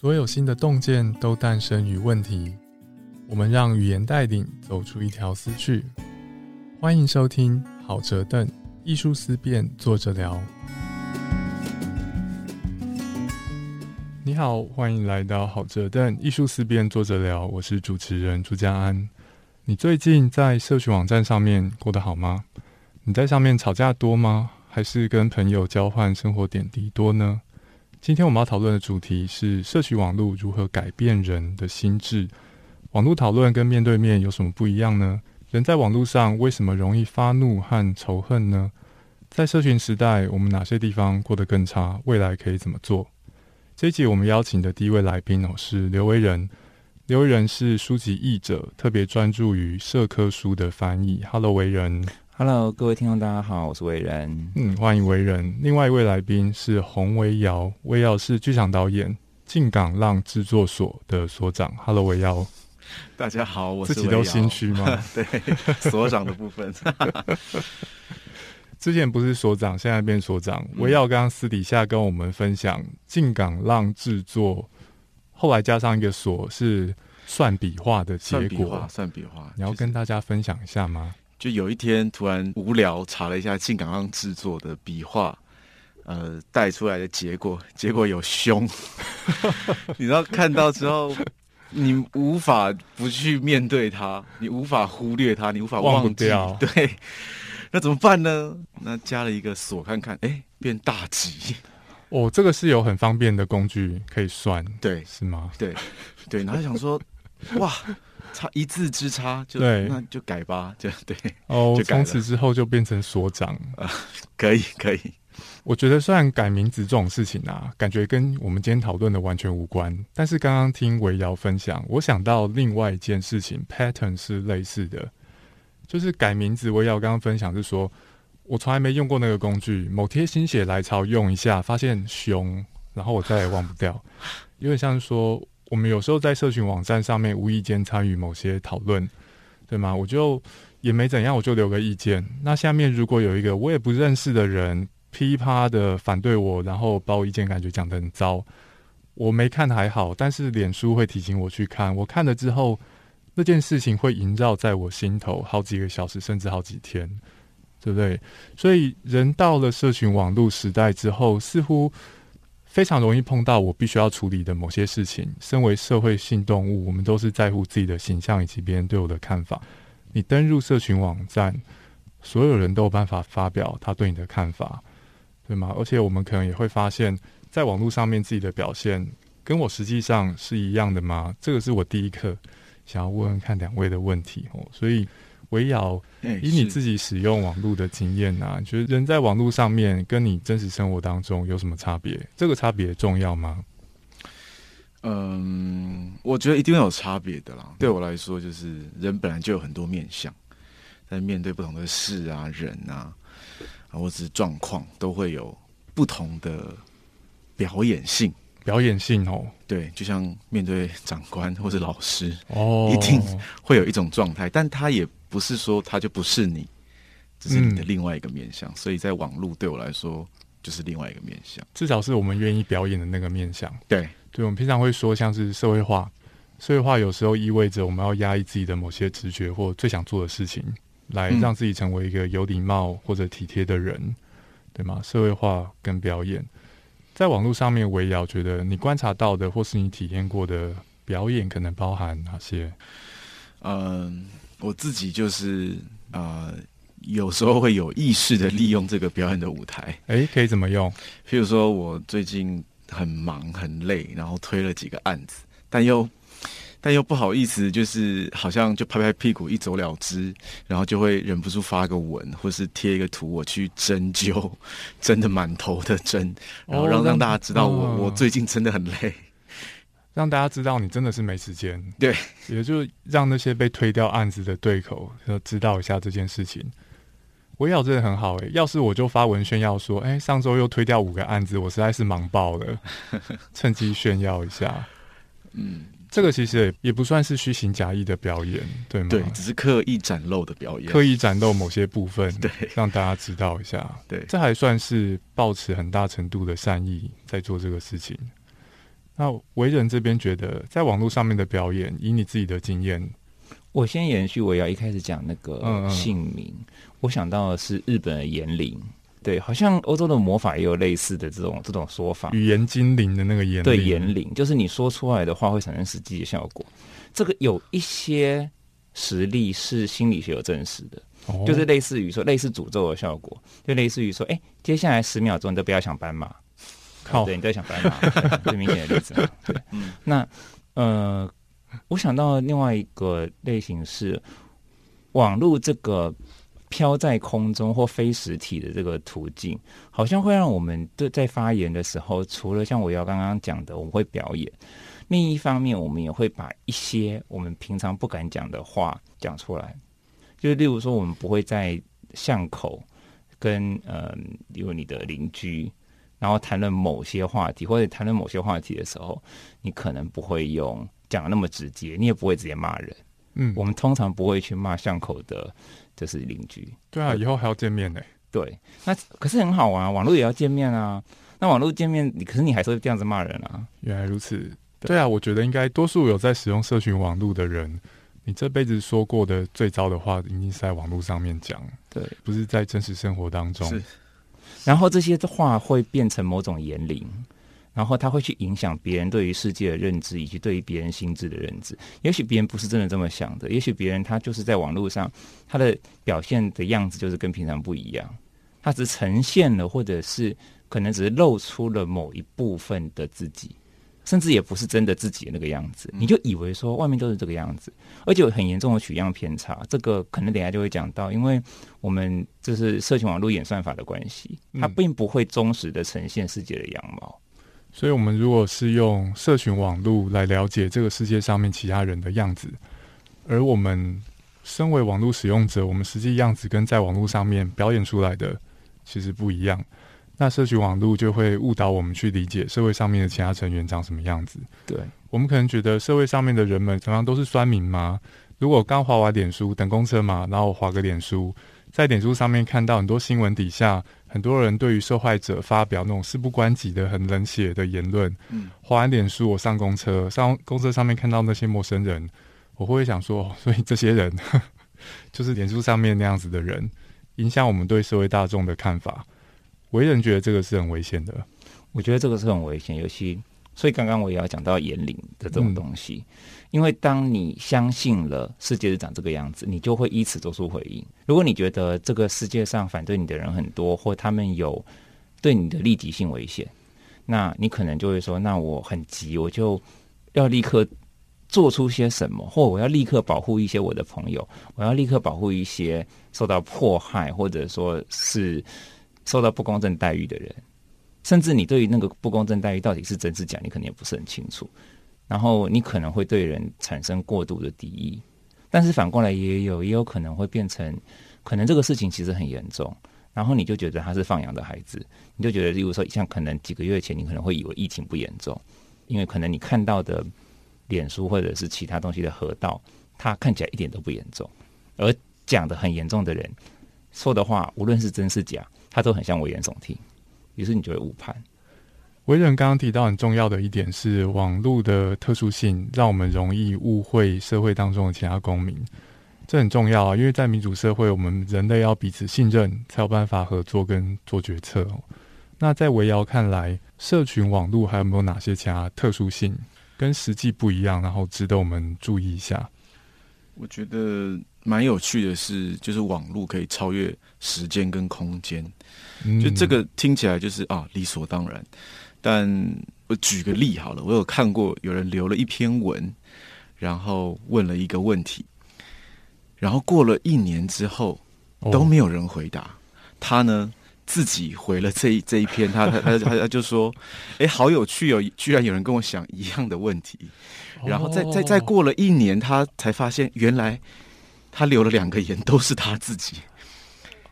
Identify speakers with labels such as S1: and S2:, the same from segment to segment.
S1: 所有新的洞见都诞生于问题。我们让语言带领走出一条思绪。欢迎收听好哲邓艺术思辨，作者聊。你好，欢迎来到好哲邓艺术思辨，作者聊。我是主持人朱家安。你最近在社群网站上面过得好吗？你在上面吵架多吗？还是跟朋友交换生活点滴多呢？今天我们要讨论的主题是社区网络如何改变人的心智。网络讨论跟面对面有什么不一样呢？人在网络上为什么容易发怒和仇恨呢？在社群时代，我们哪些地方过得更差？未来可以怎么做？这一集我们邀请的第一位来宾哦，是刘维仁。刘维仁是书籍译者，特别专注于社科书的翻译。Hello，维仁。
S2: Hello，各位听众，大家好，我是伟人。
S1: 嗯，欢迎伟人。另外一位来宾是洪维尧，维尧是剧场导演，进港浪制作所的所长。Hello，维尧，
S3: 大家好，我是
S1: 自己都心虚吗？
S3: 对，所长的部分。
S1: 之前不是所长，现在变所长。维尧刚刚私底下跟我们分享，进港浪制作后来加上一个所，是算笔画的结果。
S3: 算笔画，
S1: 你要跟大家分享一下吗？
S3: 就有一天突然无聊，查了一下进港浪制作的笔画，呃，带出来的结果，结果有胸。你知道看到之后，你无法不去面对它，你无法忽略它，你无法忘
S1: 记。
S3: 对，那怎么办呢？那加了一个锁，看看，哎，变大吉。
S1: 哦，这个是有很方便的工具可以算，
S3: 对，
S1: 是吗？
S3: 对，对，然后想说，哇。差一字之差，就那就改吧，就对
S1: 哦。从此之后就变成所长啊，
S3: 可以可以。
S1: 我觉得虽然改名字这种事情啊，感觉跟我们今天讨论的完全无关，但是刚刚听维瑶分享，我想到另外一件事情，pattern 是类似的，就是改名字。维瑶刚刚分享是说，我从来没用过那个工具，某天心血来潮用一下，发现凶，然后我再也忘不掉，有点像是说。我们有时候在社群网站上面无意间参与某些讨论，对吗？我就也没怎样，我就留个意见。那下面如果有一个我也不认识的人噼啪的反对我，然后把我意见感觉讲得很糟，我没看还好，但是脸书会提醒我去看。我看了之后，那件事情会萦绕在我心头好几个小时，甚至好几天，对不对？所以人到了社群网络时代之后，似乎。非常容易碰到我必须要处理的某些事情。身为社会性动物，我们都是在乎自己的形象以及别人对我的看法。你登入社群网站，所有人都有办法发表他对你的看法，对吗？而且我们可能也会发现，在网络上面自己的表现跟我实际上是一样的吗？这个是我第一课想要问问看两位的问题哦。所以。围绕以你自己使用网络的经验啊，觉得人在网络上面跟你真实生活当中有什么差别？这个差别重要吗？
S3: 嗯，我觉得一定有差别的啦。对我来说，就是人本来就有很多面相，在面对不同的事啊、人啊，或者是状况，都会有不同的表演性。
S1: 表演性哦，
S3: 对，就像面对长官或者老师哦，一定会有一种状态，但他也。不是说他就不是你，这是你的另外一个面相，所以在网络对我来说就是另外一个面相，
S1: 至少是我们愿意表演的那个面相。
S3: 对，
S1: 对，我们平常会说像是社会化，社会化有时候意味着我们要压抑自己的某些直觉或最想做的事情，来让自己成为一个有礼貌或者体贴的人，对吗？社会化跟表演，在网络上面，围绕觉得你观察到的或是你体验过的表演，可能包含哪些？
S3: 嗯。我自己就是呃，有时候会有意识的利用这个表演的舞台。
S1: 哎，可以怎么用？
S3: 譬如说，我最近很忙很累，然后推了几个案子，但又但又不好意思，就是好像就拍拍屁股一走了之，然后就会忍不住发个文，或是贴一个图，我去针灸，真的满头的针，然后让让大家知道我我最近真的很累。
S1: 让大家知道你真的是没时间，
S3: 对，
S1: 也就让那些被推掉案子的对口知道一下这件事情。微瑶真的很好诶，要是我就发文炫耀说，哎，上周又推掉五个案子，我实在是忙爆了，趁机炫耀一下。嗯，这个其实也也不算是虚情假意的表演，对吗？
S3: 对，只是刻意展露的表演，
S1: 刻意展露某些部分，
S3: 对，
S1: 让大家知道一下。
S3: 对，
S1: 这还算是抱持很大程度的善意在做这个事情。那为人这边觉得，在网络上面的表演，以你自己的经验，
S2: 我先延续我要一开始讲那个
S1: 嗯嗯。
S2: 姓名，我想到的是日本的言灵，对，好像欧洲的魔法也有类似的这种这种说法，
S1: 语言精灵的那个言
S2: 对
S1: 灵
S2: 言灵，就是你说出来的话会产生实际的效果。这个有一些实例是心理学有证实的，
S1: 哦
S2: 就是类似于说类似诅咒的效果，就类似于说，哎、接下来十秒钟你都不要想斑马，
S1: 靠
S2: 对，你在想白马，最明显的例子嘛。对，
S3: 嗯
S2: 那呃，我想到另外一个类型是网络这个飘在空中或非实体的这个途径，好像会让我们对在发言的时候，除了像我要刚刚讲的，我们会表演，另一方面，我们也会把一些我们平常不敢讲的话讲出来，就例如说，我们不会在巷口跟呃，例如你的邻居。然后谈论某些话题，或者谈论某些话题的时候，你可能不会用讲的那么直接，你也不会直接骂人。
S1: 嗯，
S2: 我们通常不会去骂巷口的，就是邻居。
S1: 对啊，以后还要见面呢。
S2: 对，那可是很好玩啊，网络也要见面啊。那网络见面，你可是你还是会这样子骂人啊。
S1: 原来如此，对啊，我觉得应该多数有在使用社群网络的人，你这辈子说过的最糟的话，一定是在网络上面讲，
S2: 对，
S1: 不是在真实生活当中。
S3: 是
S2: 然后这些的话会变成某种言灵，然后它会去影响别人对于世界的认知，以及对于别人心智的认知。也许别人不是真的这么想的，也许别人他就是在网络上他的表现的样子就是跟平常不一样，他只呈现了，或者是可能只是露出了某一部分的自己。甚至也不是真的自己的那个样子，你就以为说外面都是这个样子，而且有很严重的取样偏差。这个可能等下就会讲到，因为我们这是社群网络演算法的关系，它
S1: 嗯
S2: 并不会忠实的呈现世界的样貌。
S1: 所以，我们如果是用社群网络来了解这个世界上面其他人的样子，而我们身为网络使用者，我们实际样子跟在网络上面表演出来的其实不一样。那社群网络就会误导我们去理解社会上面的其他成员长什么样子。
S2: 对，
S1: 我们可能觉得社会上面的人们常常都是酸民吗？如果刚划完脸书等公车嘛，然后我滑个脸书，在脸书上面看到很多新闻底下，很多人对于受害者发表那种事不关己的很冷血的言论。
S3: 嗯，
S1: 滑完脸书，我上公车，上公车上面看到那些陌生人，我会想说，哦所以这些人 就是脸书上面那样子的人，影响我们对社会大众的看法。为人觉得这个是很危险的。
S2: 我觉得这个是很危险，尤其所以刚刚我也要讲到言灵的这种东西，因为当你相信了世界是长这个样子，你就会依此做出回应。如果你觉得这个世界上反对你的人很多，或他们有对你的立即性危险，那你可能就会说：“那我很急，我就要立刻做出些什么，或我要立刻保护一些我的朋友，我要立刻保护一些受到迫害或者说是受到不公正待遇的人。”甚至你对于那个不公正待遇到底是真是假，你可能也不是很清楚。然后你可能会对人产生过度的敌意，但是反过来也有也有可能会变成，可能这个事情其实很严重，然后你就觉得他是放养的孩子，你就觉得，例如说像可能几个月前你可能会以为疫情不严重，因为可能你看到的脸书或者是其他东西的河道，它看起来一点都不严重，而讲的很严重的人说的话，无论是真是假，他都很像危言耸听。于是你就会误判。
S1: 维人刚刚提到很重要的一点是，网络的特殊性让我们容易误会社会当中的其他公民，这很重要啊！因为在民主社会，我们人类要彼此信任，才有办法合作跟做决策哦。那在维瑶看来，社群网络还有没有哪些其他特殊性跟实际不一样，然后值得我们注意一下？
S3: 我觉得蛮有趣的是，就是网络可以超越时间跟空间。
S1: 嗯。
S3: 就这个听起来就是啊理所当然，但我举个例好了，我有看过有人留了一篇文，然后问了一个问题，然后过了一年之后
S1: 哦。
S3: 都没有人回答，他呢自己回了这一 这一篇，他他他他他就说，哎，好有趣哦，居然有人跟我想一样的问题，然后再再再过了一年，他才发现原来他留了两个言都是他自己。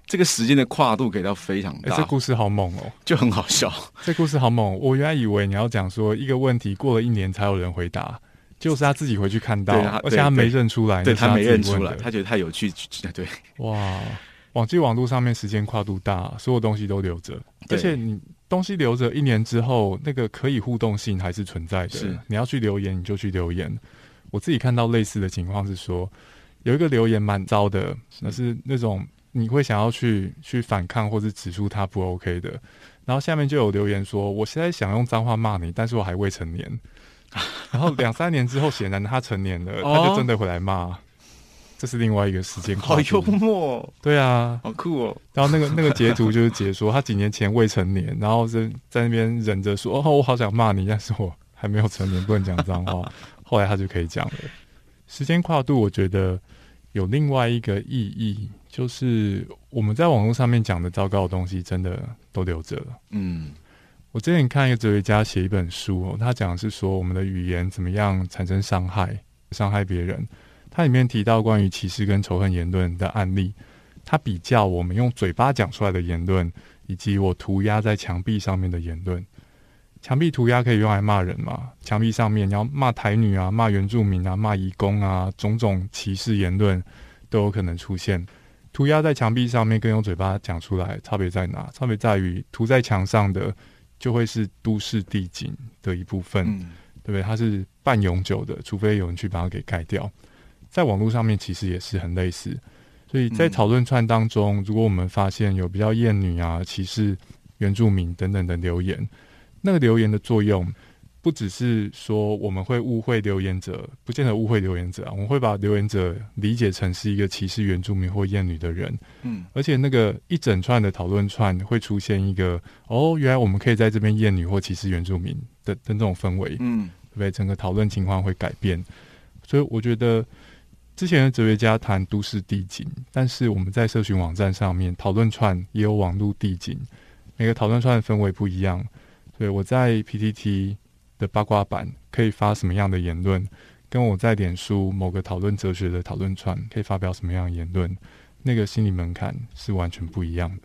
S3: 这个时间的跨度给到非常
S1: 哎、
S3: 大，
S1: 这故事好猛哦！
S3: 就很好笑。
S1: 这故事好猛！我原来以为你要讲说一个问题过了一年才有人回答，就是他自己回去看到，而且他没认出来，
S3: 对他没认出来，他觉得太有趣。对，
S1: 哇，网际网络上面时间跨度大，所有东西都留着，而且你东西留着一年之后，那个可以互动性还是存在的。
S3: 是
S1: 你要去留言，你就去留言。我自己看到类似的情况是说，有一个留言蛮糟的，那是那种你会想要去去反抗或者指出他不 OK 的，然后下面就有留言说，我现在想用脏话骂你，但是我还未成年。然后两三年之后，显然他成年了，
S3: 哦
S1: 他就真的回来骂。这是另外一个时间
S3: 好幽默哦，
S1: 对啊，
S3: 好酷哦。
S1: 然后那个那个截图就是解说他几年前未成年，然后在在那边忍着说：“哦，我好想骂你，但是我还没有成年，不能讲脏话。”后来他就可以讲了。时间跨度，我觉得有另外一个意义，就是我们在网络上面讲的糟糕的东西，真的都留着了。
S3: 嗯
S1: 我之前看一个哲学家写一本书、他讲的是说我们的语言怎么样产生伤害，伤害别人。它里面提到关于歧视跟仇恨言论的案例，他比较我们用嘴巴讲出来的言论，以及我涂鸦在墙壁上面的言论。墙壁涂鸦可以用来骂人吗？墙壁上面你要骂台女啊、骂原住民啊、骂移工啊，种种歧视言论都有可能出现。涂鸦在墙壁上面跟用嘴巴讲出来差别在哪？差别在于涂在墙上的就会是都市地景的一部分，
S3: 嗯
S1: 对不对？它是半永久的，除非有人去把它给盖掉。在网络上面其实也是很类似，所以在
S3: 嗯
S1: 讨论串当中，如果我们发现有比较厌女啊、歧视原住民等等的留言，那个留言的作用不只是说我们会误会留言者，不见得误会留言者啊，我们会把留言者理解成是一个歧视原住民或厌女的人，
S3: 嗯。
S1: 而且那个一整串的讨论串会出现一个哦，原来我们可以在这边厌女或歧视原住民的的那种氛围，
S3: 嗯。
S1: 对不对？整个讨论情况会改变，所以我觉得之前的哲学家谈都市地景，但是我们在社群网站上面讨论串也有网络地景，每个讨论串的氛围不一样，对我在 PTT 的八卦版可以发什么样的言论，跟我在脸书某个讨论哲学的讨论串可以发表什么样的言论，那个心理门槛是完全不一样的。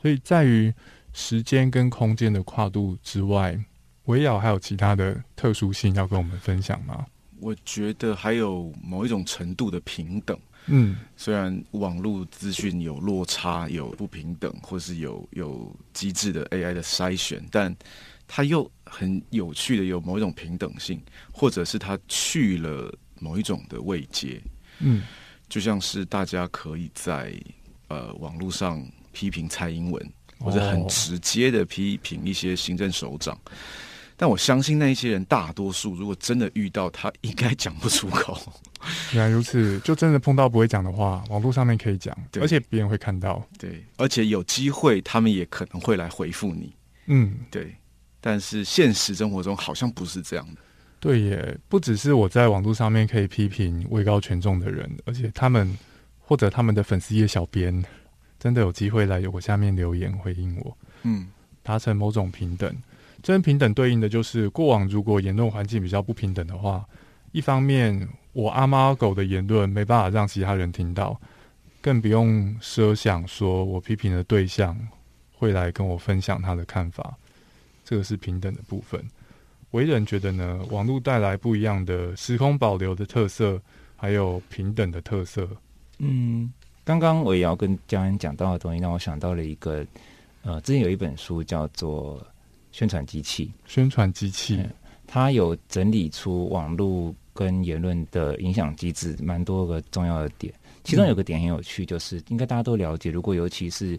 S1: 所以在于时间跟空间的跨度之外，维瑶还有其他的特殊性要跟我们分享吗？
S3: 我觉得还有某一种程度的平等。
S1: 嗯。
S3: 虽然网络资讯有落差、有不平等，或是有有机制的 AI 的筛选，但它又很有趣的有某一种平等性，或者是它去了某一种的位阶，
S1: 嗯。
S3: 就像是大家可以在呃网络上批评蔡英文，或者很
S1: 哦
S3: 直接的批评一些行政首长。但我相信那一些人大多数，如果真的遇到他，应该讲不出口。
S1: 原来如此，就真的碰到不会讲的话，网络上面可以讲，而且别人会看到。
S3: 对，而且有机会，他们也可能会来回复你。
S1: 嗯，
S3: 对，但是现实生活中好像不是这样的。
S1: 对耶，不只是我在网络上面可以批评位高权重的人，而且他们或者他们的粉丝页小编，真的有机会来我下面留言回应我，
S3: 嗯
S1: 达成某种平等。真平等对应的就是过往如果言论环境比较不平等的话，一方面我阿猫阿狗的言论没办法让其他人听到，更不用设想说我批评的对象会来跟我分享他的看法，这个是平等的部分。为人觉得呢，网络带来不一样的时空保留的特色，还有平等的特色。
S2: 嗯，刚刚我也要跟家人讲到的东西，让我想到了一个，呃，之前有一本书叫做《宣传机器》，
S1: 宣传机器，
S2: 嗯它有整理出网络跟言论的影响机制，蛮多个重要的点。其中有个点很有趣，就是应该大家都了解，如果尤其是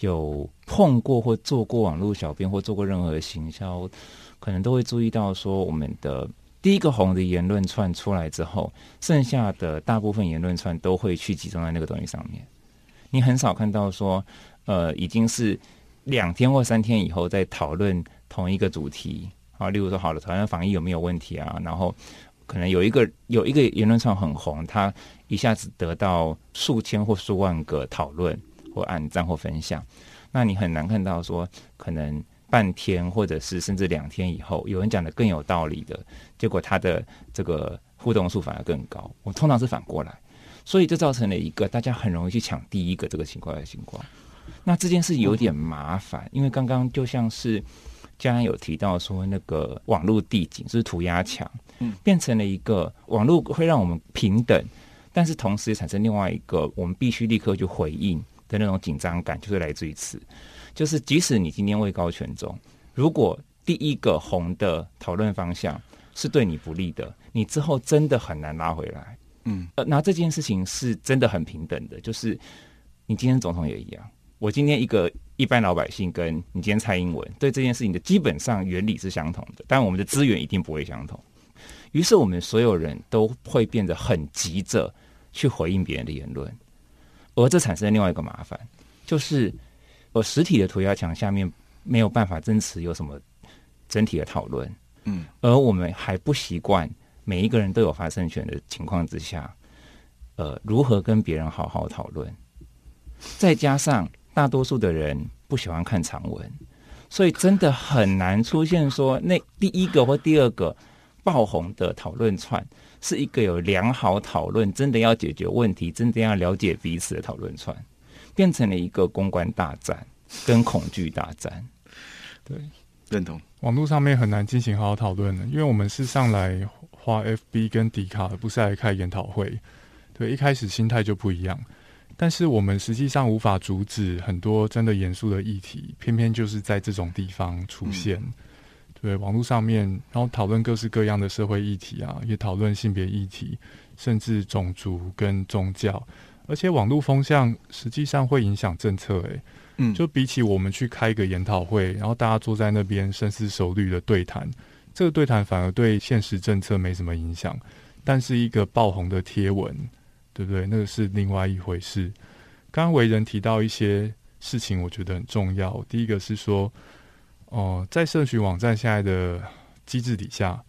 S2: 有碰过或做过网络小编或做过任何的行销，可能都会注意到说，我们的第一个红的言论串出来之后，剩下的大部分言论串都会去集中在那个东西上面。你很少看到说，呃，已经是两天或三天以后再讨论同一个主题啊，例如说，好了，台湾防疫有没有问题啊？然后可能有一个有一个言论串很红，它一下子得到数千或数万个讨论或按赞或分享，那你很难看到说，可能半天或者是甚至两天以后，有人讲的更有道理的，结果他的这个互动数反而更高。我通常是反过来，所以这造成了一个大家很容易去抢第一个这个情况的情况。那这件事有点麻烦，因为刚刚就像是嘉安有提到说，那个网络地景就是涂鸦墙，
S3: 嗯，
S2: 变成了一个网络会让我们平等，但是同时也产生另外一个我们必须立刻去回应的那种紧张感，就是来自于此。就是即使你今天位高权重，如果第一个红的讨论方向是对你不利的，你之后真的很难拉回来。
S3: 嗯，
S2: 呃，那这件事情是真的很平等的，就是你今天总统也一样，我今天一个一般老百姓跟你今天蔡英文对这件事情的基本上原理是相同的，但我们的资源一定不会相同。于是我们所有人都会变得很急着去回应别人的言论，而这产生另外一个麻烦，就是我实体的涂鸦墙下面没有办法真实有什么整体的讨论，
S3: 嗯，
S2: 而我们还不习惯每一个人都有发声权的情况之下，呃，如何跟别人好好讨论？再加上大多数的人不喜欢看长文，所以真的很难出现说那第一个或第二个爆红的讨论串是一个有良好讨论、真的要解决问题、真的要了解彼此的讨论串，变成了一个公关大战跟恐惧大战。
S1: 对，
S3: 认同。
S1: 网络上面很难进行好好讨论的，因为我们是上来花 FB 跟迪卡，不是来开研讨会。对，一开始心态就不一样，但是我们实际上无法阻止很多真的严肃的议题，偏偏就是在这种地方出现。对，网络上面，然后讨论各式各样的社会议题啊，也讨论性别议题，甚至种族跟宗教，而且网络风向实际上会影响政策、欸。
S3: 嗯，
S1: 就比起我们去开一个研讨会，然后大家坐在那边深思熟虑的对谈，这个对谈反而对现实政策没什么影响。但是一个爆红的贴文，对不对？那个是另外一回事。刚刚为人提到一些事情，我觉得很重要。第一个是说，哦、在社群网站现在的机制底下，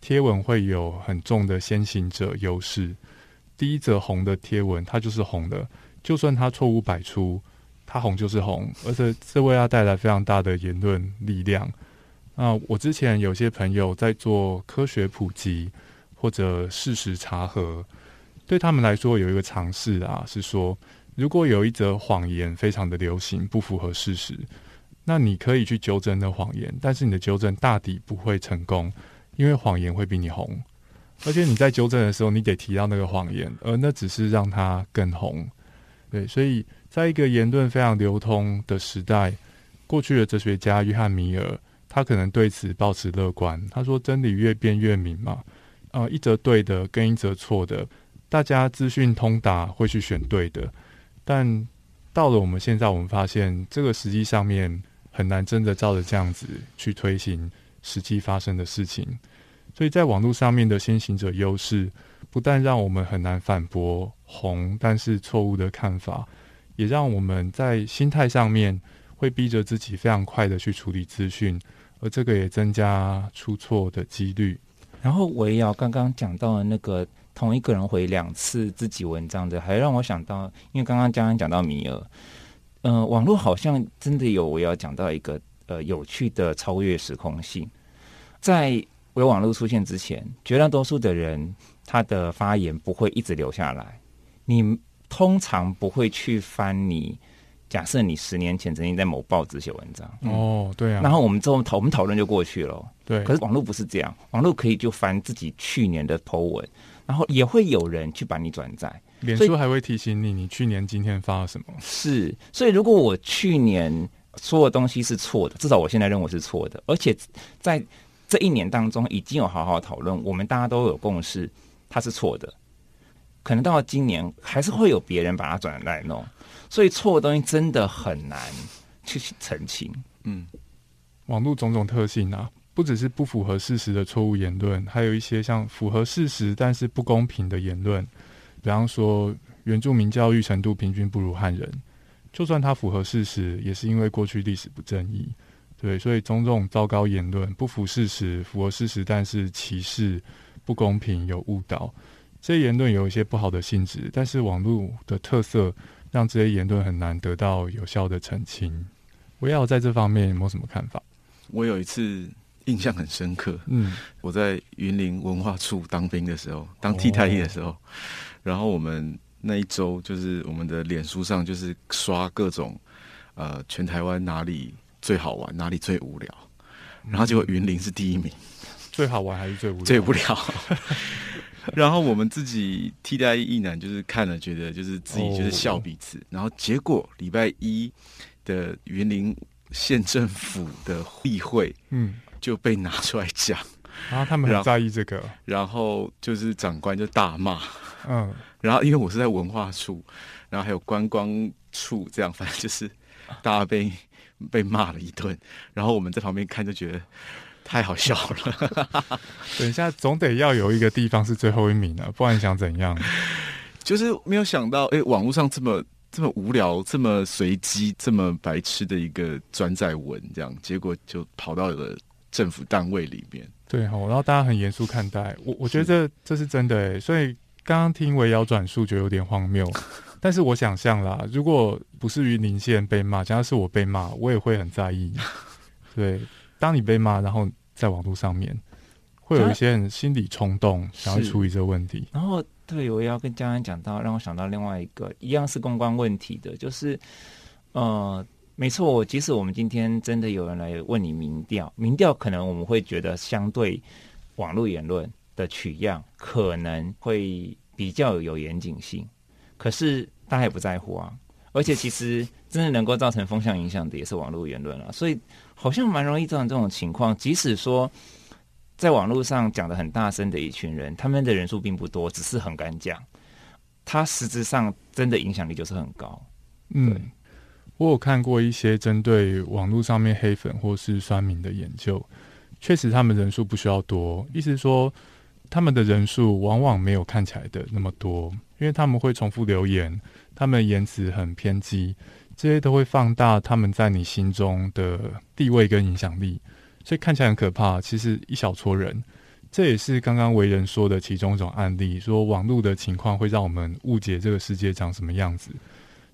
S1: 贴文会有很重的先行者优势。第一则红的贴文，它就是红的，就算它错误百出。它红就是红，而且这为它带来非常大的言论力量。那我之前有些朋友在做科学普及或者事实查核，对他们来说有一个尝试啊，是说如果有一则谎言非常的流行，不符合事实，那你可以去纠正那谎言，但是你的纠正大抵不会成功，因为谎言会比你红，而且你在纠正的时候，你得提到那个谎言，而那只是让它更红。对，所以。在一个言论非常流通的时代，过去的哲学家约翰米尔，他可能对此保持乐观。他说：“真理越辩越明嘛，啊，一则对的跟一则错的，大家资讯通达会去选对的。但到了我们现在，我们发现这个实际上面很难真的照着这样子去推行实际发生的事情。所以在网络上面的先行者优势，不但让我们很难反驳红但是错误的看法。”也让我们在心态上面会逼着自己非常快的去处理资讯，而这个也增加出错的几率。
S2: 然后我也要刚刚讲到的那个同一个人回两次自己文章的，还让我想到，因为刚刚刚刚讲到米尔，呃，网络好像真的有我要讲到一个呃有趣的超越时空性，在有网络出现之前，绝大多数的人他的发言不会一直留下来，你。通常不会去翻你。假设你十年前曾经在某报纸写文章，
S1: 哦，对啊，
S2: 然后我们之后讨我们讨论就过去了。
S1: 对，
S2: 可是网络不是这样，网络可以就翻自己去年的 po 文，然后也会有人去把你转载。
S1: 脸书还会提醒你，你去年今天发了什么？
S2: 是，所以如果我去年说的东西是错的，至少我现在认为是错的，而且在这一年当中已经有好好讨论，我们大家都有共识，它是错的。可能到了今年，还是会有别人把它转来弄，所以错的东西真的很难去澄清。
S3: 嗯，
S1: 网络种种特性啊，不只是不符合事实的错误言论，还有一些像符合事实但是不公平的言论。比方说，原住民教育程度平均不如汉人，就算它符合事实，也是因为过去历史不正义。对，所以种种糟糕言论，不符事实，符合事实但是歧视、不公平、有误导。这些言论有一些不好的性质，但是网络的特色让这些言论很难得到有效的澄清。我要在这方面有没有什么看法？
S3: 我有一次印象很深刻，
S1: 嗯，
S3: 我在云林文化处当兵的时候，当替代役的时候，然后我们那一周就是我们的脸书上就是刷各种呃全台湾哪里最好玩，哪里最无聊，然后结果云林是第一名，
S1: 最好玩还是最无聊？
S3: 最无聊。然后我们自己替代役男就是看了，觉得就是自己就是笑彼此。然后结果礼拜一的云林县政府的议会
S1: 嗯，
S3: 就被拿出来讲，
S1: 然 后他们很在意这个，
S3: 然后就是长官就大骂，
S1: 嗯，
S3: 然后因为我是在文化处，然后还有观光处，这样反正就是大家被被骂了一顿，然后我们在旁边看就觉得太好笑了，
S1: 等一下总得要有一个地方是最后一名啊，不然你想怎样？
S3: 就是没有想到，哎，网络上这么这么无聊、这么随机、这么白痴的一个转载文，这样结果就跑到了政府单位里面。
S1: 对吼，然后大家很严肃看待，我我觉得这这是真的诶，所以刚刚听围瑶转述觉得有点荒谬，但是我想象啦，如果不是于林县被骂，假如是我被骂，我也会很在意。对，当你被骂，然后在网络上面会有一些人心理冲动，想要处理这个问题。
S2: 然后对我也要跟江安讲到，让我想到另外一个一样是公关问题的，就是呃，没错，即使我们今天真的有人来问你民调，民调可能我们会觉得相对网络言论的取样可能会比较有严谨性，可是大家也不在乎啊。而且其实真的能够造成风向影响的也是网络言论啊，所以好像蛮容易造成这种情况。即使说在网络上讲的很大声的一群人，他们的人数并不多，只是很敢讲，他实质上真的影响力就是很高。
S1: 嗯，我有看过一些针对网络上面黑粉或是酸民的研究，确实他们人数不需要多，意思是说他们的人数往往没有看起来的那么多，因为他们会重复留言，他们言辞很偏激，这些都会放大他们在你心中的地位跟影响力，所以看起来很可怕。其实一小撮人，这也是刚刚为人说的其中一种案例，说网络的情况会让我们误解这个世界长什么样子。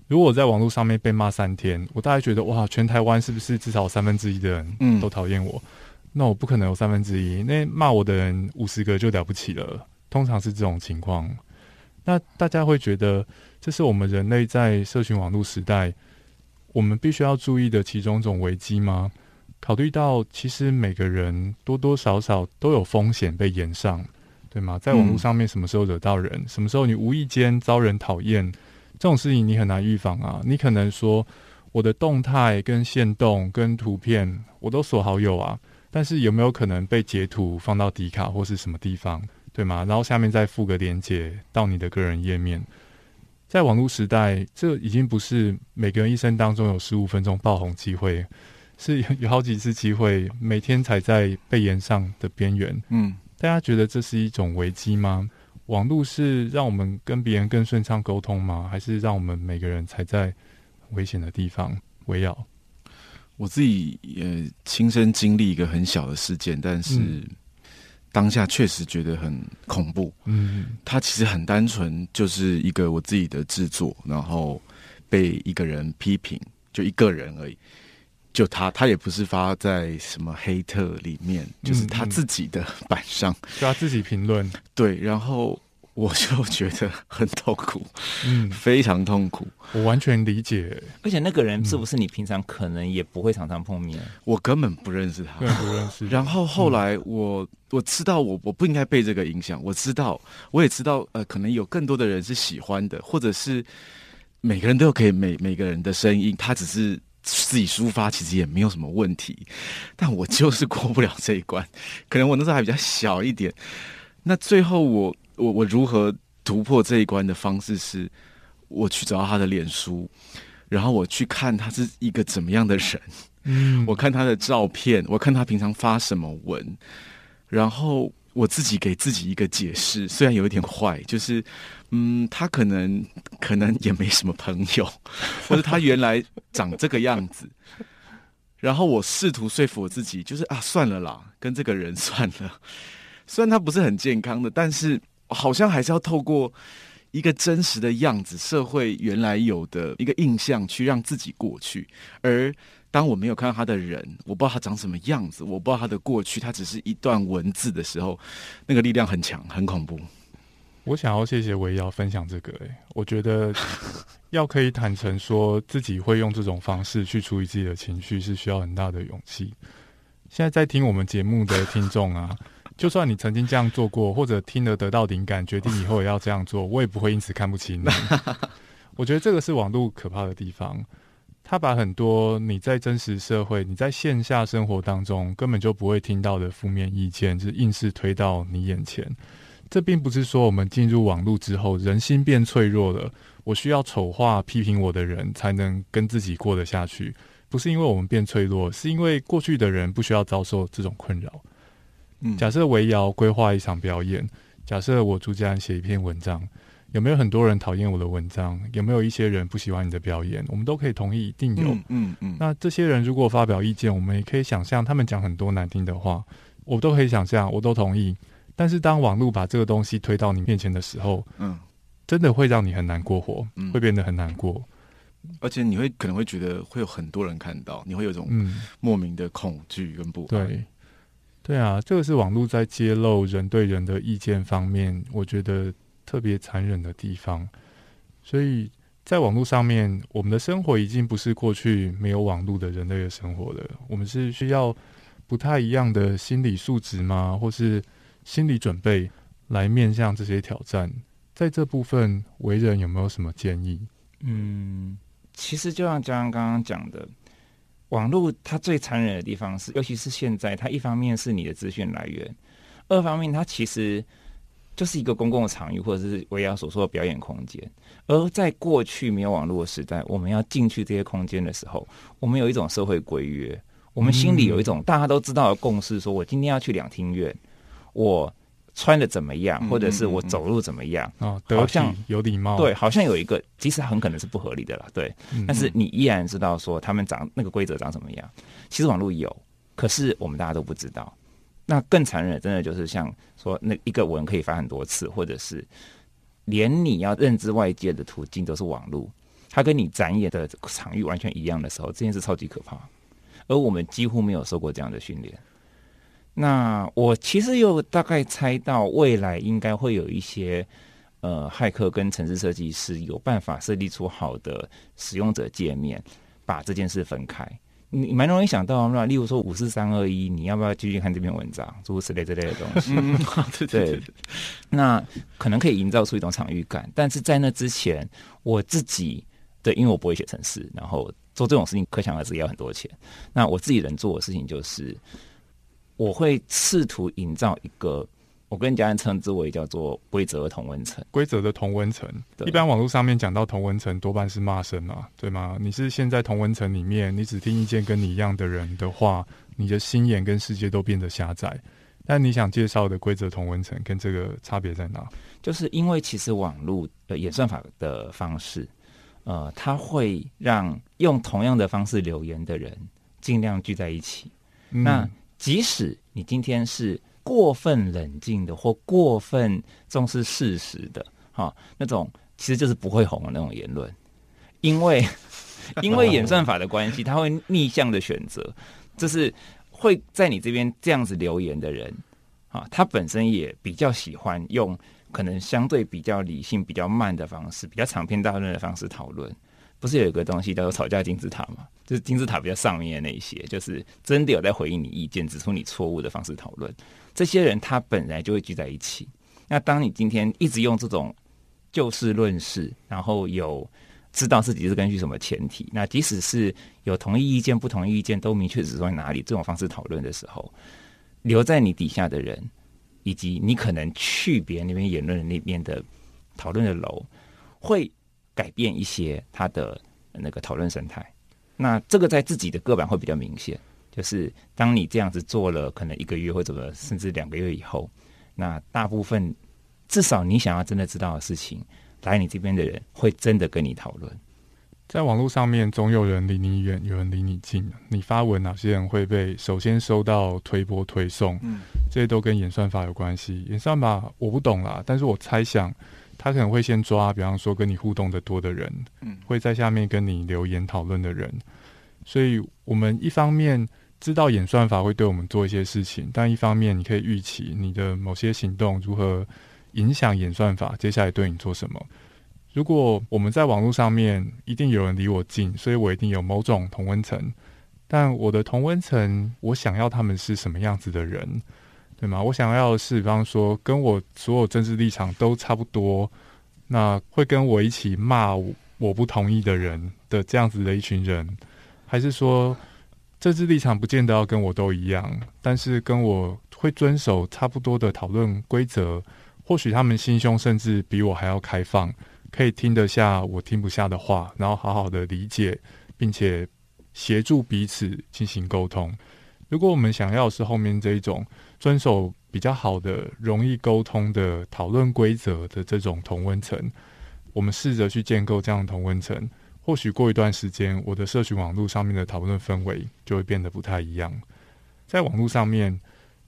S1: 如果我在网络上面被骂三天，我大概觉得哇，全台湾是不是至少三分之一的人
S3: 嗯
S1: 都讨厌我？那我不可能有三分之一，那骂我的人五十个就了不起了。通常是这种情况。那大家会觉得这是我们人类在社群网络时代，我们必须要注意的其中一种危机吗？考虑到其实每个人多多少少都有风险被延上，对吗？在网络上面什么时候惹到人，什么时候你无意间遭人讨厌，这种事情你很难预防啊。你可能说我的动态跟线动跟图片我都锁好友啊，但是有没有可能被截图放到底卡或是什么地方，对吗？然后下面再附个链接到你的个人页面。在网络时代，这已经不是每个人一生当中有十五分钟爆红机会，是有有好几次机会，每天踩在被延上的边缘。
S3: 嗯，
S1: 大家觉得这是一种危机吗？网络是让我们跟别人更顺畅沟通吗？还是让我们每个人才在危险的地方围绕？
S3: 我自己也亲身经历一个很小的事件，但是
S1: 嗯
S3: 当下确实觉得很恐怖。
S1: 嗯
S3: 它其实很单纯，就是一个我自己的制作，然后被一个人批评，就一个人而已。就他，他也不是发在什么黑特里面，就是他
S1: 嗯
S3: 自己的版上。
S1: 就他自己评论，
S3: 对，然后我就觉得很痛苦，
S1: 嗯，
S3: 非常痛苦。
S1: 我完全理解，
S2: 而且那个人是不是你平常可能也不会常常碰面？
S3: 我根本不认识他
S1: 不认识。
S3: 然后后来我我知道我我不应该被这个影响，我知道我也知道呃，可能有更多的人是喜欢的，或者是每个人都有可以每每个人的声音，他只是自己抒发，其实也没有什么问题。但我就是过不了这一关，可能我那时候还比较小一点。那最后我我我如何突破这一关的方式是，我去找到他的脸书，然后我去看他是一个怎么样的人。
S1: 嗯，
S3: 我看他的照片，我看他平常发什么文，然后我自己给自己一个解释，虽然有一点坏，就是嗯，他可能可能也没什么朋友，或者他原来长这个样子。然后我试图说服我自己，就是啊，算了啦，跟这个人算了。虽然他不是很健康的，但是好像还是要透过一个真实的样子，社会原来有的一个印象，去让自己过去。而当我没有看到他的人，我不知道他长什么样子，我不知道他的过去，他只是一段文字的时候，那个力量很强，很恐怖。
S1: 我想要谢谢维瑶分享这个、欸，我觉得 要可以坦诚说自己会用这种方式去处理自己的情绪，是需要很大的勇气。现在在听我们节目的听众啊，就算你曾经这样做过，或者听了得到灵感，决定以后也要这样做，我也不会因此看不起你。我觉得这个是网络可怕的地方。他把很多你在真实社会、你在线下生活当中根本就不会听到的负面意见，就是硬是推到你眼前。这并不是说我们进入网络之后人心变脆弱了，我需要丑化批评我的人才能跟自己过得下去。不是因为我们变脆弱，是因为过去的人不需要遭受这种困扰。
S3: 嗯，
S1: 假设维瑶规划一场表演，假设我朱家安写一篇文章。有没有很多人讨厌我的文章？有没有一些人不喜欢你的表演？我们都可以同意，一定有。
S3: 嗯嗯。
S1: 那这些人如果发表意见，我们也可以想象，他们讲很多难听的话，我都可以想象，我都同意。但是当网络把这个东西推到你面前的时候，
S3: 嗯，
S1: 真的会让你很难过活，会变得很难过。
S3: 而且你会可能会觉得会有很多人看到，你会有种莫名的恐惧跟不安。
S1: 对，对啊，这个是网络在揭露人对人的意见方面，我觉得。特别残忍的地方，所以在网络上面，我们的生活已经不是过去没有网络的人类的生活了。我们是需要不太一样的心理素质吗？或是心理准备来面向这些挑战？在这部分，为人有没有什么建议？
S2: 嗯，其实就像江刚刚刚讲的，网络它最残忍的地方是，尤其是现在，它一方面是你的资讯来源，二方面它其实。就是一个公共的场域，或者是维亚所说的表演空间。而在过去没有网络的时代，我们要进去这些空间的时候，我们有一种社会规约，我们心里有一种大家都知道的共识：，说我今天要去两厅院，我穿的怎么样，或者是我走路怎么样
S1: 啊？好像有礼貌，
S2: 对，好像有一个，其实很可能是不合理的啦，对。但是你依然知道说他们长那个规则长什么样。其实网络有，可是我们大家都不知道。那更残忍，真的就是像说，那一个文可以发很多次，或者是连你要认知外界的途径都是网络，它跟你展演的场域完全一样的时候，这件事超级可怕。而我们几乎没有受过这样的训练。那我其实又大概猜到，未来应该会有一些呃，骇客跟城市设计师有办法设计出好的使用者界面，把这件事分开。你蛮容易想到那，例如说五四三二一，你要不要继续看这篇文章，诸如此类之类的东西？
S3: 对对对，
S2: 那可能可以营造出一种场域感，但是在那之前，我自己对，因为我不会写程式，然后做这种事情，可想而知要很多钱。那我自己能做的事情就是，我会试图营造一个。我跟家人称之为叫做规则同温层，
S1: 规则的同温层。一般网络上面讲到同温层，多半是骂声嘛，对吗？你是现在同温层里面，你只听一件跟你一样的人的话，你的心眼跟世界都变得狭窄。但你想介绍的规则同温层跟这个差别在哪？
S2: 就是因为其实网络的演算法的方式，呃，它会让用同样的方式留言的人尽量聚在一起。那即使你今天是。过分冷静的或过分重视事实的，哈，那种其实就是不会红的那种言论，因为 因为演算法的关系，他会逆向的选择，就是会在你这边这样子留言的人，啊，他本身也比较喜欢用可能相对比较理性、比较慢的方式，比较长篇大论的方式讨论。不是有一个东西叫做吵架金字塔吗？就是金字塔比较上面的那些，就是真的有在回应你意见、指出你错误的方式讨论。这些人他本来就会聚在一起。那当你今天一直用这种就事论事，然后有知道自己是根据什么前提，那即使是有同意意见、不同意意见都明确指出在哪里，这种方式讨论的时候，留在你底下的人，以及你可能去别人那边言论的那边的讨论的楼，会改变一些他的那个讨论生态。那这个在自己的个板会比较明显。就是当你这样子做了，可能一个月或者甚至两个月以后，那大部分至少你想要真的知道的事情，来你这边的人会真的跟你讨论。
S1: 在网络上面，总有人离你远，有人离你近。你发文，哪些人会被首先收到推波推送？嗯，这些都跟演算法有关系。演算法我不懂啦，但是我猜想他可能会先抓，比方说跟你互动的多的人，嗯，会在下面跟你留言讨论的人。所以我们一方面。知道演算法会对我们做一些事情，但一方面你可以预期你的某些行动如何影响演算法接下来对你做什么。如果我们在网络上面一定有人离我近，所以我一定有某种同温层，但我的同温层我想要他们是什么样子的人，对吗？我想要的是，比方说跟我所有政治立场都差不多，那会跟我一起骂我不同意的人的这样子的一群人，还是说政治立场不见得要跟我都一样，但是跟我会遵守差不多的讨论规则，或许他们心胸甚至比我还要开放，可以听得下我听不下的话，然后好好的理解，并且协助彼此进行沟通。如果我们想要是后面这一种遵守比较好的、容易沟通的讨论规则的这种同温层，我们试着去建构这样的同温层，或许过一段时间，我的社群网络上面的讨论氛围就会变得不太一样。在网络上面，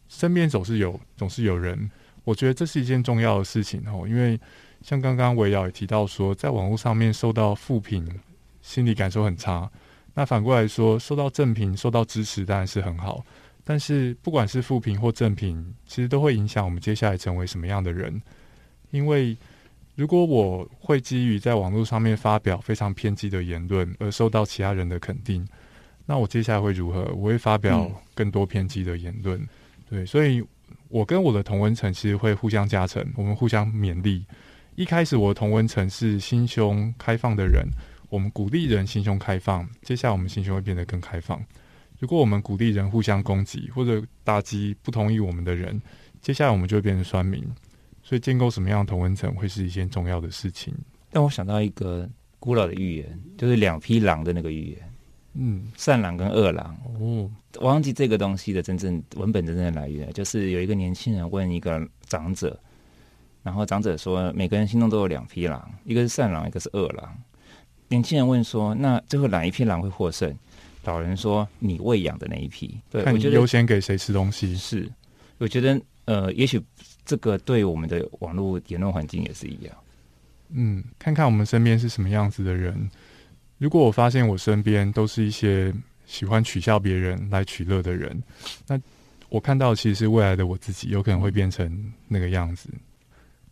S1: 身边总是有总是有人，我觉得这是一件重要的事情哦。因为像刚刚维瑶也提到说，在网络上面受到负评，心理感受很差。那反过来说，受到正评、受到支持当然是很好，但是不管是负评或正评，其实都会影响我们接下来成为什么样的人。因为如果我会基于在网络上面发表非常偏激的言论而受到其他人的肯定，那我接下来会如何？我会发表更多偏激的言论，对，所以我跟我的同温层其实会互相加成，我们互相勉励。一开始我的同温层是心胸开放的人。我们鼓励人心胸开放，接下来我们心胸会变得更开放。如果我们鼓励人互相攻击或者打击不同意我们的人，接下来我们就会变成酸民。所以建构什么样的同温层会是一件重要的事情。
S2: 但我想到一个古老的寓言，就是两匹狼的那个寓言。嗯，善狼跟恶狼。哦，忘记这个东西的真正文本真正的来源，就是有一个年轻人问一个长者，然后长者说，每个人心中都有两匹狼，一个是善狼，一个是恶狼。年轻人问说：“那最后哪一匹狼会获胜？”老人说：“你喂养的那一批。”
S1: 对，看你优先给谁吃东西
S2: 是？我觉得呃，也许这个对我们的网络言论环境也是一样。
S1: 嗯，看看我们身边是什么样子的人。如果我发现我身边都是一些喜欢取笑别人来取乐的人，那我看到其实未来的我自己有可能会变成那个样子。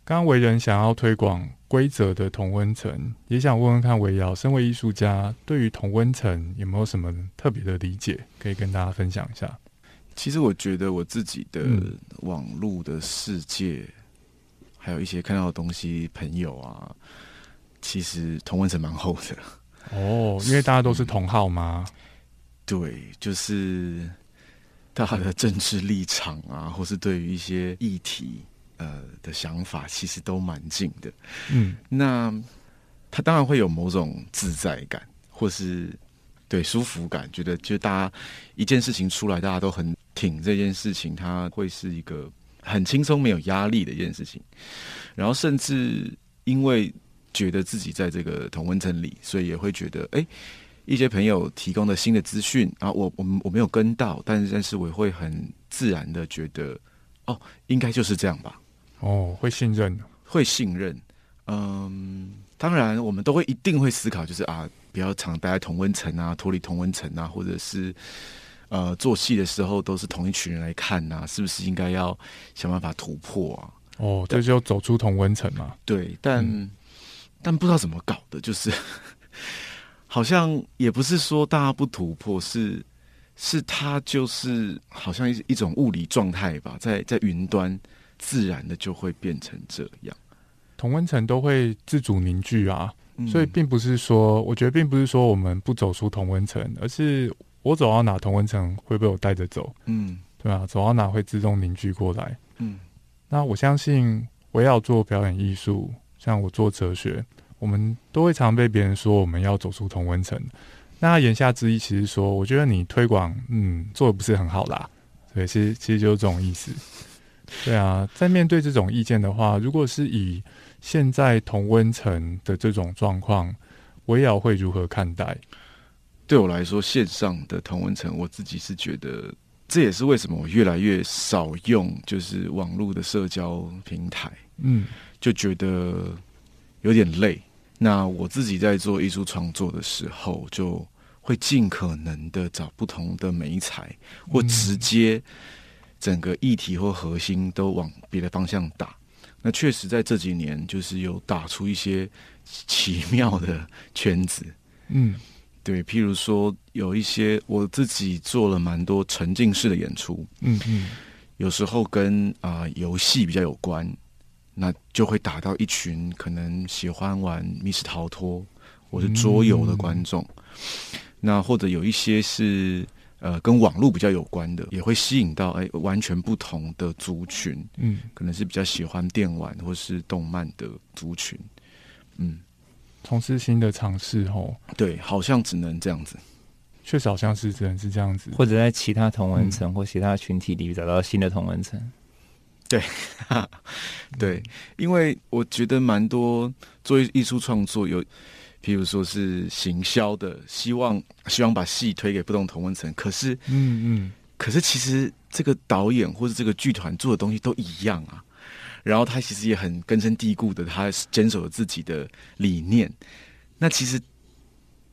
S1: 刚刚为人想要推广。规则的同温层，也想问问看，维尧身为艺术家，对于同温层有没有什么特别的理解，可以跟大家分享一下？
S3: 其实我觉得我自己的网络的世界，还有一些看到的东西，朋友啊，其实同温层蛮厚的。
S1: 哦，因为大家都是同号吗？
S3: 对，就是大家的政治立场啊，或是对于一些议题。呃的想法其实都蛮近的，嗯，那他当然会有某种自在感，或是对舒服感，觉得就大家一件事情出来，大家都很挺这件事情，他会是一个很轻松、没有压力的一件事情。然后甚至因为觉得自己在这个同温层里，所以也会觉得，哎，一些朋友提供的新的资讯啊，我我我没有跟到，但是但是我会很自然的觉得，哦，应该就是这样吧。
S1: 哦，会信任，
S3: 会信任。嗯，当然，我们都会一定会思考，就是啊，不要常待在同温层啊，脱离同温层啊，或者是呃，做戏的时候都是同一群人来看呐，是不是应该要想办法突破啊？
S1: 哦，这就走出同温层嘛。
S3: 对，但但不知道怎么搞的，就是 好像也不是说大家不突破，是是他就是好像一一种物理状态吧，在在云端。自然的就会变成这样，
S1: 同温层都会自主凝聚啊，所以并不是说，我觉得并不是说我们不走出同温层，而是我走到哪同温层会被我带着走，嗯，对啊，走到哪会自动凝聚过来，嗯，那我相信我要做表演艺术，像我做哲学，我们都会常被别人说我们要走出同温层，那言下之意其实说，我觉得你推广，嗯，做的不是很好啦，对，其实其实就是这种意思。对啊，在面对这种意见的话，如果是以现在同温层的这种状况，我也会如何看待？
S3: 对我来说，线上的同温层，我自己是觉得，这也是为什么我越来越少用就是网络的社交平台。嗯，就觉得有点累。那我自己在做艺术创作的时候，就会尽可能的找不同的美材，或直接。整个议题或核心都往别的方向打，那确实在这几年就是有打出一些奇妙的圈子。嗯，对，譬如说有一些我自己做了蛮多沉浸式的演出。嗯嗯，有时候跟啊游戏比较有关，那就会打到一群可能喜欢玩密室逃脱，或是桌游的观众。那或者有一些是呃跟网络比较有关的，也会吸引到哎完全不同的族群。
S1: 嗯，
S3: 可能是比较喜欢电玩或是动漫的族群。嗯，
S1: 从事新的尝试哦，
S3: 对，好像只能这样子。
S1: 确实好像是只能是这样子，
S2: 或者在其他同文层或其他群体里找到新的同文层。
S3: 对，对，因为我觉得蛮多做艺术创作有，譬如说是行销的，希望希望把戏推给不同同温层，可是，
S1: 嗯嗯，
S3: 可是其实这个导演或者这个剧团做的东西都一样啊。然后他其实也很根深蒂固的，他坚守了自己的理念。那其实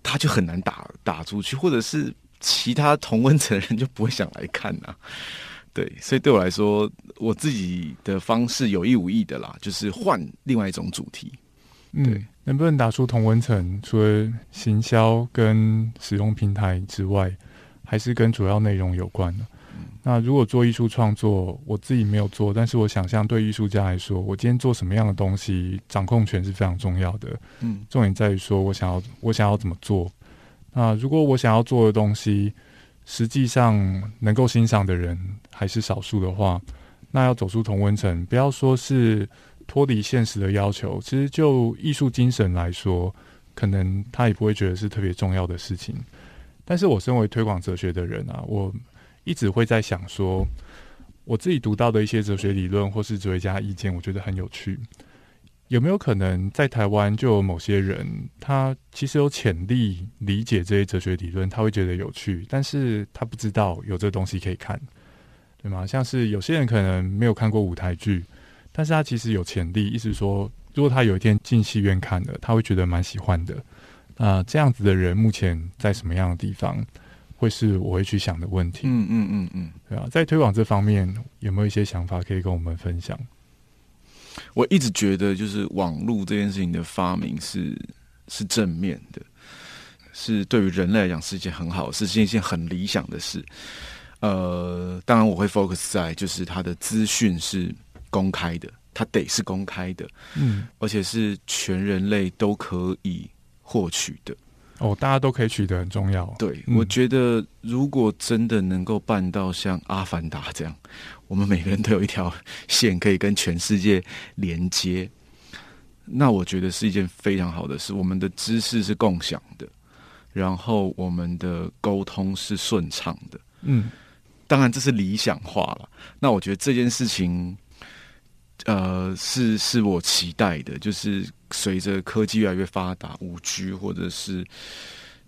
S3: 他就很难打打出去，或者是其他同温层的人就不会想来看呐。对，所以对我来说，我自己的方式有意无意的啦，就是换另外一种主题。
S1: 嗯，能不能打出同温层？除了行销跟使用平台之外，还是跟主要内容有关的？那如果做艺术创作，我自己没有做，但是我想象对艺术家来说，我今天做什么样的东西，掌控权是非常重要的。
S3: 嗯，
S1: 重点在于说我想要我想要怎么做。那如果我想要做的东西，实际上能够欣赏的人还是少数的话，那要走出同温层，不要说是脱离现实的要求，其实就艺术精神来说，可能他也不会觉得是特别重要的事情。但是我身为推广哲学的人啊，我。一直会在想说，我自己读到的一些哲学理论或是哲学家意见，我觉得很有趣。有没有可能在台湾就有某些人，他其实有潜力理解这些哲学理论，他会觉得有趣，但是他不知道有这东西可以看，对吗？像是有些人可能没有看过舞台剧，但是他其实有潜力，意思说，如果他有一天进戏院看了，他会觉得蛮喜欢的。那，这样子的人目前在什么样的地方？会是我会去想的问题。
S3: 嗯嗯嗯嗯，
S1: 对啊，在推广这方面有没有一些想法可以跟我们分享？
S3: 我一直觉得，就是网络这件事情的发明是是正面的，是对于人类来讲是一件很好的事，是一件很理想的事。呃，当然我会 focus 在就是它的资讯是公开的，它得是公开的，
S1: 嗯，
S3: 而且是全人类都可以获取的。
S1: 哦，大家都可以取得很重要。
S3: 对，我觉得如果真的能够办到像《阿凡达》这样，我们每个人都有一条线可以跟全世界连接，那我觉得是一件非常好的事。我们的知识是共享的，然后我们的沟通是顺畅的。
S1: 嗯，
S3: 当然这是理想化了。那我觉得这件事情。呃，是是我期待的，就是随着科技越来越发达，五 G 或者是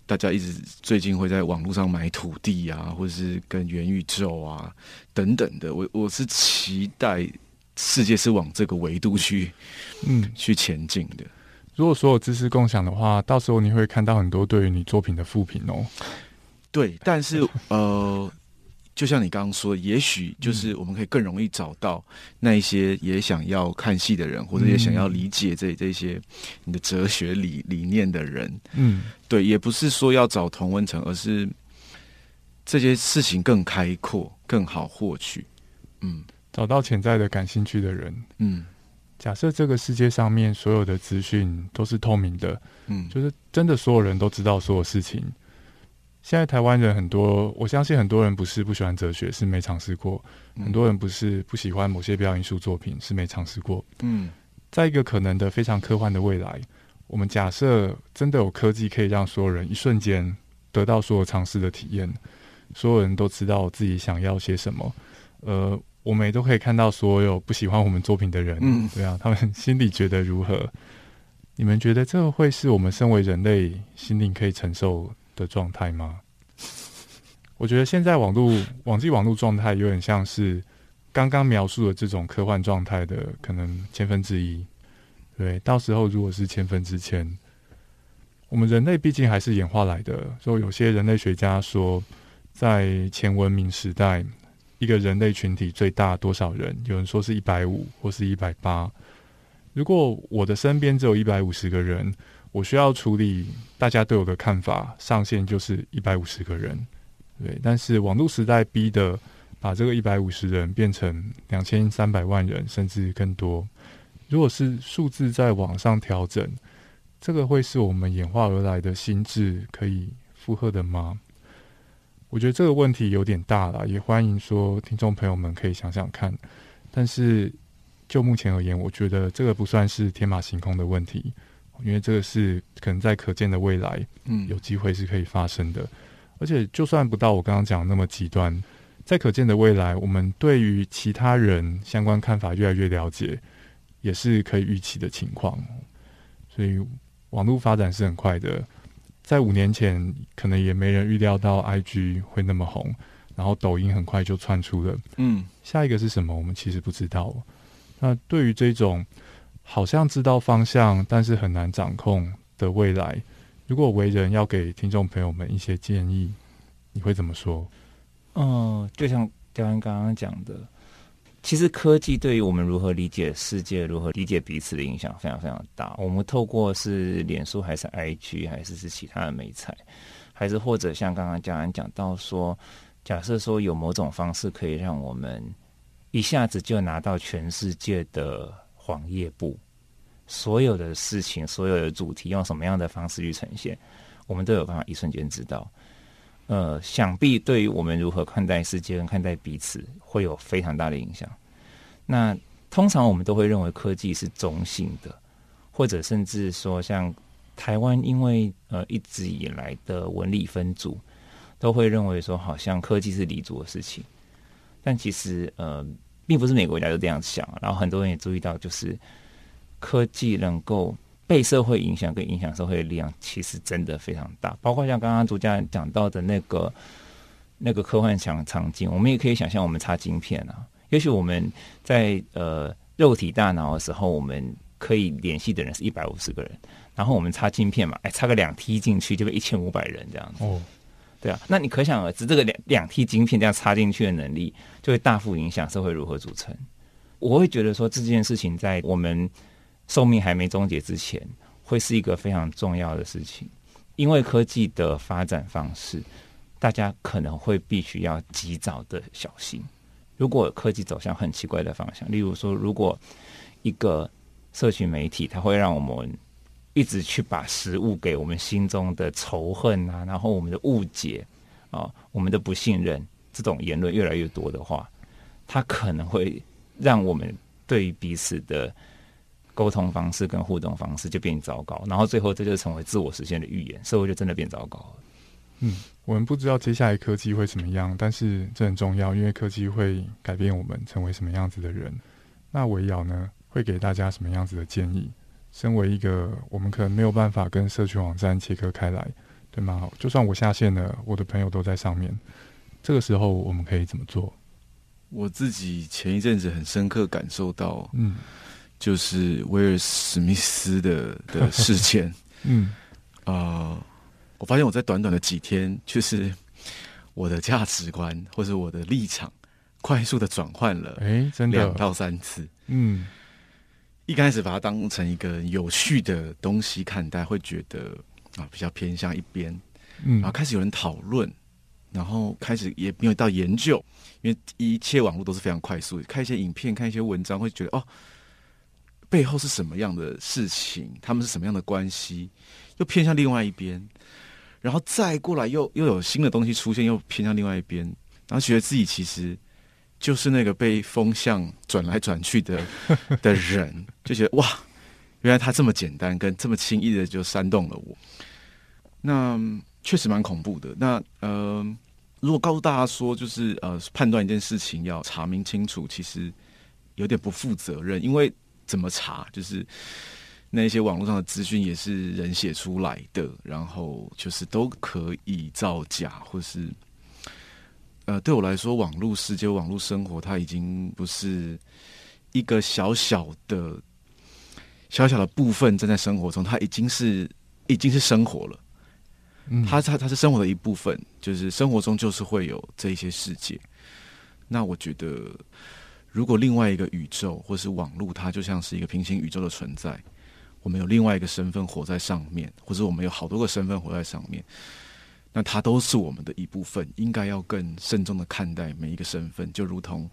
S3: 大家一直最近会在网络上买土地啊，或者是跟元宇宙啊等等的，我我是期待世界是往这个维度去，
S1: 嗯，
S3: 去前进的。
S1: 如果所有知识共享的话，到时候你会看到很多对于你作品的复评哦。
S3: 对，但是呃。就像你刚刚说，也许就是我们可以更容易找到那一些也想要看戏的人，或者也想要理解这这些你的哲学理理念的人。
S1: 嗯，
S3: 对，也不是说要找同温层，而是这些事情更开阔、更好获取。嗯，
S1: 找到潜在的感兴趣的人。
S3: 嗯，
S1: 假设这个世界上面所有的资讯都是透明的，
S3: 嗯，
S1: 就是真的所有人都知道所有事情。现在台湾人很多，我相信很多人不是不喜欢哲学，是没尝试过；很多人不是不喜欢某些表演艺术作品，是没尝试过。
S3: 嗯，
S1: 在一个可能的非常科幻的未来，我们假设真的有科技可以让所有人一瞬间得到所有尝试的体验，所有人都知道自己想要些什么。呃，我们也都可以看到所有不喜欢我们作品的人，
S3: 嗯，
S1: 对啊，他们心里觉得如何？你们觉得这个会是我们身为人类心灵可以承受？的状态吗？我觉得现在网络网际网络状态有点像是刚刚描述的这种科幻状态的可能千分之一。对，到时候如果是千分之千，我们人类毕竟还是演化来的。所以有些人类学家说，在前文明时代，一个人类群体最大多少人？有人说是一百五或是一百八。如果我的身边只有一百五十个人。我需要处理大家对我的看法，上限就是一百五十个人，对。但是网络时代逼的，把这个一百五十人变成两千三百万人，甚至更多。如果是数字在网上调整，这个会是我们演化而来的心智可以负荷的吗？我觉得这个问题有点大了，也欢迎说听众朋友们可以想想看。但是就目前而言，我觉得这个不算是天马行空的问题，因为这个是可能在可见的未来，
S3: 嗯
S1: 有机会是可以发生的。而且就算不到我刚刚讲的那么极端，在可见的未来，我们对于其他人相关看法越来越了解，也是可以预期的情况。所以网络发展是很快的，在五年前可能也没人预料到 IG 会那么红，然后抖音很快就窜出了。
S3: 嗯
S1: 下一个是什么？我们其实不知道。那对于这种好像知道方向，但是很难掌控的未来，如果为人要给听众朋友们一些建议，你会怎么说？
S2: 嗯，就像刁安刚刚讲的，其实科技对于我们如何理解世界、如何理解彼此的影响非常非常大。我们透过是脸书还是 IG，还是是其他的美材，还是或者像刚刚刁安讲到说，假设说有某种方式可以让我们一下子就拿到全世界的黄页部，所有的事情、所有的主题用什么样的方式去呈现，我们都有办法一瞬间知道。呃，想必对于我们如何看待世界看待彼此，会有非常大的影响。那通常我们都会认为科技是中性的，或者甚至说，像台湾因为呃一直以来的文理分组，都会认为说，好像科技是理族的事情。但其实呃，并不是每个国家都这样想。然后很多人也注意到，就是科技能够被社会影响跟影响社会的力量，其实真的非常大。包括像刚刚朱家讲到的那个那个科幻场场景，我们也可以想象，我们插晶片啊，也许我们在呃肉体大脑的时候，我们可以联系的人是一百五十个人，然后我们插晶片嘛，哎，插个两 T 进去就被一千五百人这样子。
S1: 哦，
S2: 对啊，那你可想而知，这个两两 T 晶片这样插进去的能力，就会大幅影响社会如何组成。我会觉得说这件事情在我们寿命还没终结之前，会是一个非常重要的事情，因为科技的发展方式，大家可能会必须要及早的小心。如果科技走向很奇怪的方向，例如说，如果一个社群媒体，它会让我们一直去把食物给我们心中的仇恨啊，然后我们的误解啊，我们的不信任这种言论越来越多的话，它可能会让我们对于彼此的沟通方式跟互动方式就变糟糕，然后最后这就成为自我实现的预言，社会就真的变糟糕了。
S1: 嗯，我们不知道接下来科技会怎么样，但是这很重要，因为科技会改变我们成为什么样子的人。那维瑶呢，会给大家什么样子的建议？身为一个我们可能没有办法跟社群网站切割开来，对吗？就算我下线了，我的朋友都在上面，这个时候我们可以怎么做？
S3: 我自己前一阵子很深刻感受到，
S1: 嗯
S3: 就是威尔史密斯的的事件。
S1: 嗯
S3: 呃，我发现我在短短的几天，就是我的价值观或者我的立场，快速的转换了
S1: 哎，真的，
S3: 两到三次。
S1: 嗯
S3: 一开始把它当成一个有序的东西看待，会觉得啊比较偏向一边，
S1: 嗯。
S3: 然后开始有人讨论，然后开始也没有到研究，因为一切网络都是非常快速的，看一些影片，看一些文章，会觉得哦，背后是什么样的事情，他们是什么样的关系，又偏向另外一边，然后再过来又又有新的东西出现，又偏向另外一边，然后觉得自己其实就是那个被风向转来转去的 的人，就觉得哇，原来他这么简单，跟这么轻易的就煽动了我。那确实蛮恐怖的。那呃，如果告诉大家说，就是呃，判断一件事情要查明清楚，其实有点不负责任，因为怎么查，就是那些网络上的资讯也是人写出来的，然后就是都可以造假，或是呃，对我来说，网络世界、网络生活，它已经不是一个小小的、小小的部分正在生活中，它已经是已经是生活了。
S1: 嗯，
S3: 它它它是生活的一部分，就是生活中就是会有这一些世界。那我觉得，如果另外一个宇宙或是网络，它就像是一个平行宇宙的存在，我们有另外一个身份活在上面，或者我们有好多个身份活在上面，那它都是我们的一部分，应该要更慎重的看待每一个身份，就如同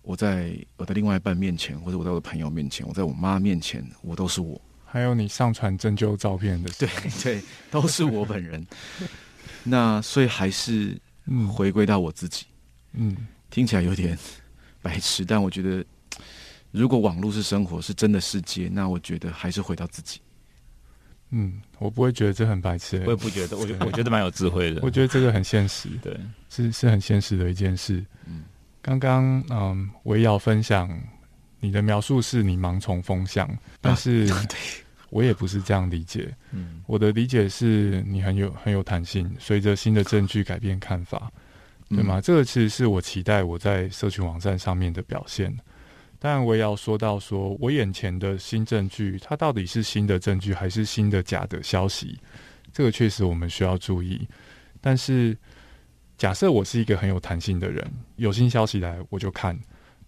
S3: 我在我的另外一半面前，或者我在我的朋友面前，我在我妈面前，我都是我。
S1: 还有你上传针灸照片的，
S3: 对 对，都是我本人。那所以还是
S1: 嗯
S3: 回归到我自己，
S1: 嗯
S3: 听起来有点白痴，但我觉得如果网络是生活，是真的世界，那我觉得还是回到自己。
S1: 嗯，我不会觉得这很白痴、
S2: 我也不觉得，我觉得我觉得蛮有智慧的。
S1: 我觉得这个很现实，
S2: 对，
S1: 是是很现实的一件事。
S3: 嗯，
S1: 刚刚嗯，维瑶分享你的描述是你盲从风向，但是 我也不是这样理解。
S2: 嗯，
S1: 我的理解是你很有很有弹性，随着新的证据改变看法，对吗？这个其实是我期待我在社群网站上面的表现。当然，我也要说到说，我眼前的新证据，它到底是新的证据还是新的假的消息？这个确实我们需要注意。但是，假设我是一个很有弹性的人，有新消息来我就看。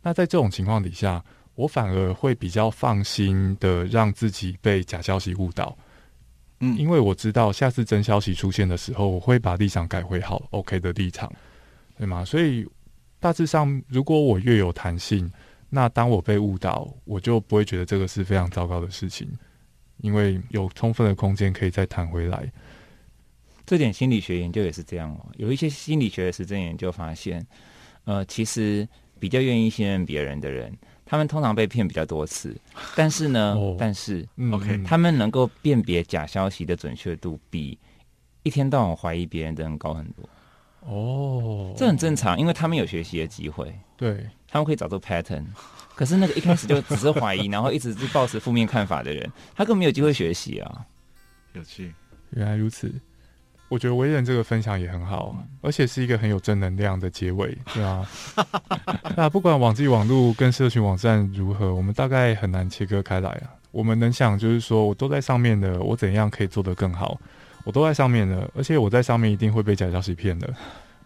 S1: 那在这种情况底下，我反而会比较放心的让自己被假消息误导。
S3: 嗯
S1: 因为我知道下次真消息出现的时候，我会把立场改回好 OK 的立场，对吗？所以大致上，如果我越有弹性，那当我被误导，我就不会觉得这个是非常糟糕的事情，因为有充分的空间可以再弹回来。
S2: 这点心理学研究也是这样哦。有一些心理学的实证研究发现，呃，其实比较愿意信任别人的人，他们通常被骗比较多次，但是呢，
S1: 哦
S2: 但是
S1: 嗯
S3: OK，
S1: 嗯
S2: 他们能够辨别假消息的准确度比一天到晚怀疑别人的人高很多。
S1: 哦，
S2: 这很正常，因为他们有学习的机会，
S1: 对，
S2: 他们可以找出 pattern。可是那个一开始就只是怀疑，然后一直是抱持负面看法的人，他更没有机会学习啊。
S3: 有趣，
S1: 原来如此。我觉得维人这个分享也很好，而且是一个很有正能量的结尾，对啊。那不管网际网络跟社群网站如何，我们大概很难切割开来啊。我们能想就是说，我都在上面的，我怎样可以做得更好？我都在上面的，而且我在上面一定会被假消息骗的。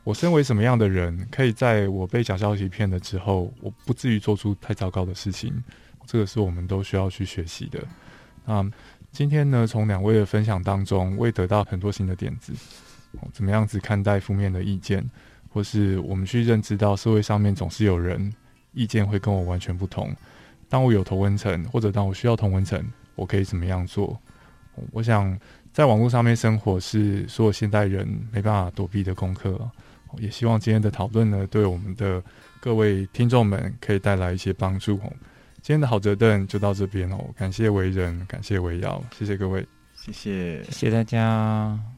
S1: 我身为什么样的人，可以在我被假消息骗了之后，我不至于做出太糟糕的事情？这个是我们都需要去学习的。那今天呢，从两位的分享当中，我也得到很多新的点子。怎么样子看待负面的意见，或是我们去认知到社会上面总是有人意见会跟我完全不同。当我有同温层，或者当我需要同温层，我可以怎么样做？我想在网络上面生活是所有现代人没办法躲避的功课。也希望今天的讨论呢，对我们的各位听众们可以带来一些帮助。哦今天的好折凳就到这边哦，感谢为人，感谢为瑶，谢谢各位。
S3: 谢谢
S2: 谢谢大家。